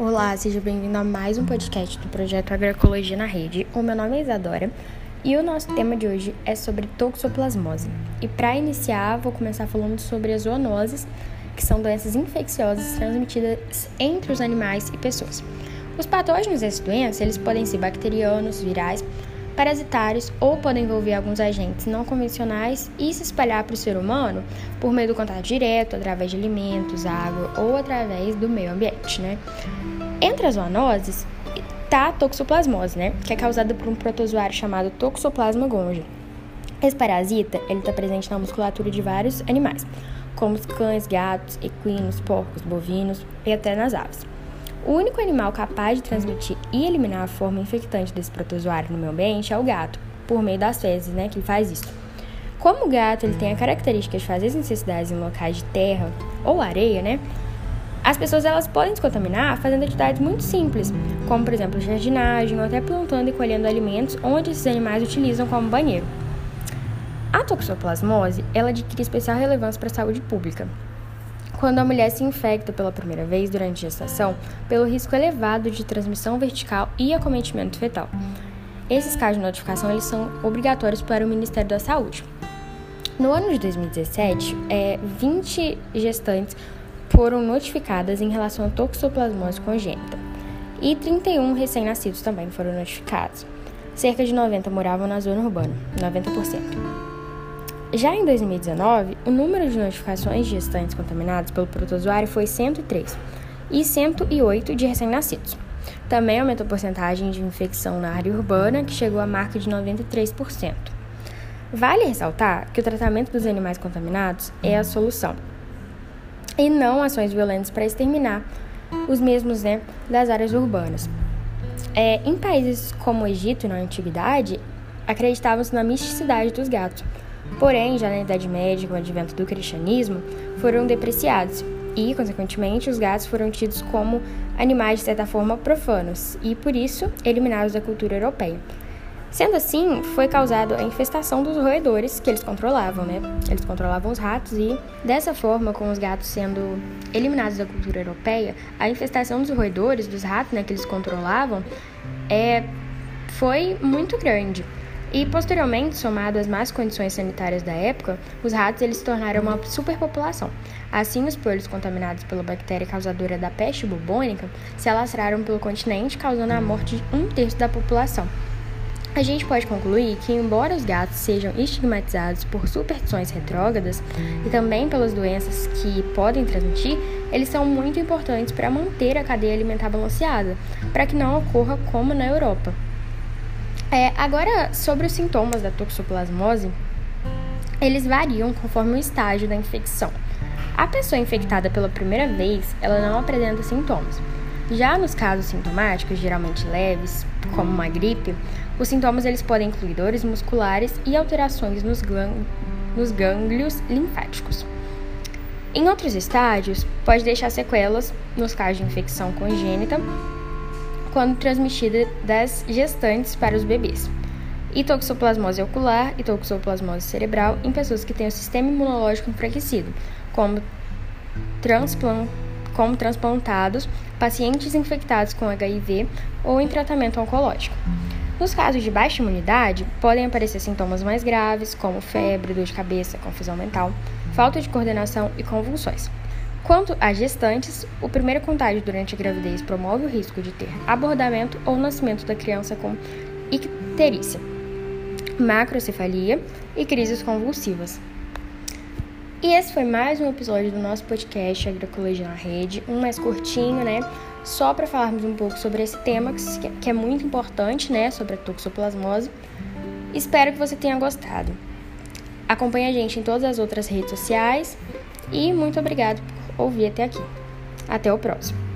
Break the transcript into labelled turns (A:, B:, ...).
A: Olá, seja bem-vindo a mais um podcast do projeto Agroecologia na Rede. O meu nome é Isadora e o nosso tema de hoje é sobre toxoplasmose. E para iniciar, vou começar falando sobre as zoonoses, que são doenças infecciosas transmitidas entre os animais e pessoas. Os patógenos dessas doenças, eles podem ser bacterianos, virais, parasitários ou podem envolver alguns agentes não convencionais e se espalhar para o ser humano por meio do contato direto, através de alimentos, água ou através do meio ambiente, né? Entre as zoonoses está a toxoplasmose, né? Que é causada por um protozoário chamado Toxoplasma gonja. Esse parasita, ele está presente na musculatura de vários animais, como os cães, gatos, equinos, porcos, bovinos e até nas aves. O único animal capaz de transmitir e eliminar a forma infectante desse protozoário no meio ambiente é o gato, por meio das fezes, né, que ele faz isso. Como o gato ele tem a característica de fazer as necessidades em locais de terra ou areia, né, as pessoas elas podem se contaminar fazendo atividades muito simples, como por exemplo jardinagem ou até plantando e colhendo alimentos onde esses animais utilizam como banheiro. A toxoplasmose ela adquire especial relevância para a saúde pública, quando a mulher se infecta pela primeira vez durante a gestação pelo risco elevado de transmissão vertical e acometimento fetal. Esses casos de notificação eles são obrigatórios para o Ministério da Saúde. No ano de 2017, é, 20 gestantes foram notificadas em relação à toxoplasmose congênita e 31 recém-nascidos também foram notificados. Cerca de 90 moravam na zona urbana, 90%. Já em 2019, o número de notificações de gestantes contaminados pelo protozoário foi 103 e 108 de recém-nascidos. Também aumentou a porcentagem de infecção na área urbana, que chegou à marca de 93%. Vale ressaltar que o tratamento dos animais contaminados é a solução, e não ações violentas para exterminar os mesmos né, das áreas urbanas. É, em países como o Egito, na antiguidade, acreditavam-se na misticidade dos gatos, Porém, já na Idade Média, com o advento do cristianismo, foram depreciados e, consequentemente, os gatos foram tidos como animais de certa forma profanos e, por isso, eliminados da cultura europeia. Sendo assim, foi causada a infestação dos roedores que eles controlavam, né? Eles controlavam os ratos e, dessa forma, com os gatos sendo eliminados da cultura europeia, a infestação dos roedores, dos ratos, né, que eles controlavam, é, foi muito grande. E posteriormente, somado às más condições sanitárias da época, os ratos eles se tornaram uma superpopulação. Assim, os polhos contaminados pela bactéria causadora da peste bubônica se alastraram pelo continente, causando a morte de um terço da população. A gente pode concluir que, embora os gatos sejam estigmatizados por superstições retrógradas e também pelas doenças que podem transmitir, eles são muito importantes para manter a cadeia alimentar balanceada, para que não ocorra como na Europa. É, agora, sobre os sintomas da toxoplasmose, eles variam conforme o estágio da infecção. A pessoa infectada pela primeira vez, ela não apresenta sintomas. Já nos casos sintomáticos, geralmente leves, como uma gripe, os sintomas eles podem incluir dores musculares e alterações nos, nos gânglios linfáticos. Em outros estágios, pode deixar sequelas nos casos de infecção congênita quando transmitida das gestantes para os bebês. E toxoplasmose ocular e toxoplasmose cerebral em pessoas que têm o sistema imunológico enfraquecido, como, transplant, como transplantados, pacientes infectados com HIV ou em tratamento oncológico. Nos casos de baixa imunidade, podem aparecer sintomas mais graves, como febre, dor de cabeça, confusão mental, falta de coordenação e convulsões. Quanto às gestantes, o primeiro contágio durante a gravidez promove o risco de ter abordamento ou nascimento da criança com icterícia, macrocefalia e crises convulsivas. E esse foi mais um episódio do nosso podcast Agroecologia na Rede, um mais curtinho, né? Só para falarmos um pouco sobre esse tema que é muito importante, né? Sobre a toxoplasmose. Espero que você tenha gostado. Acompanhe a gente em todas as outras redes sociais e muito obrigado por ouvir até aqui. Até o próximo.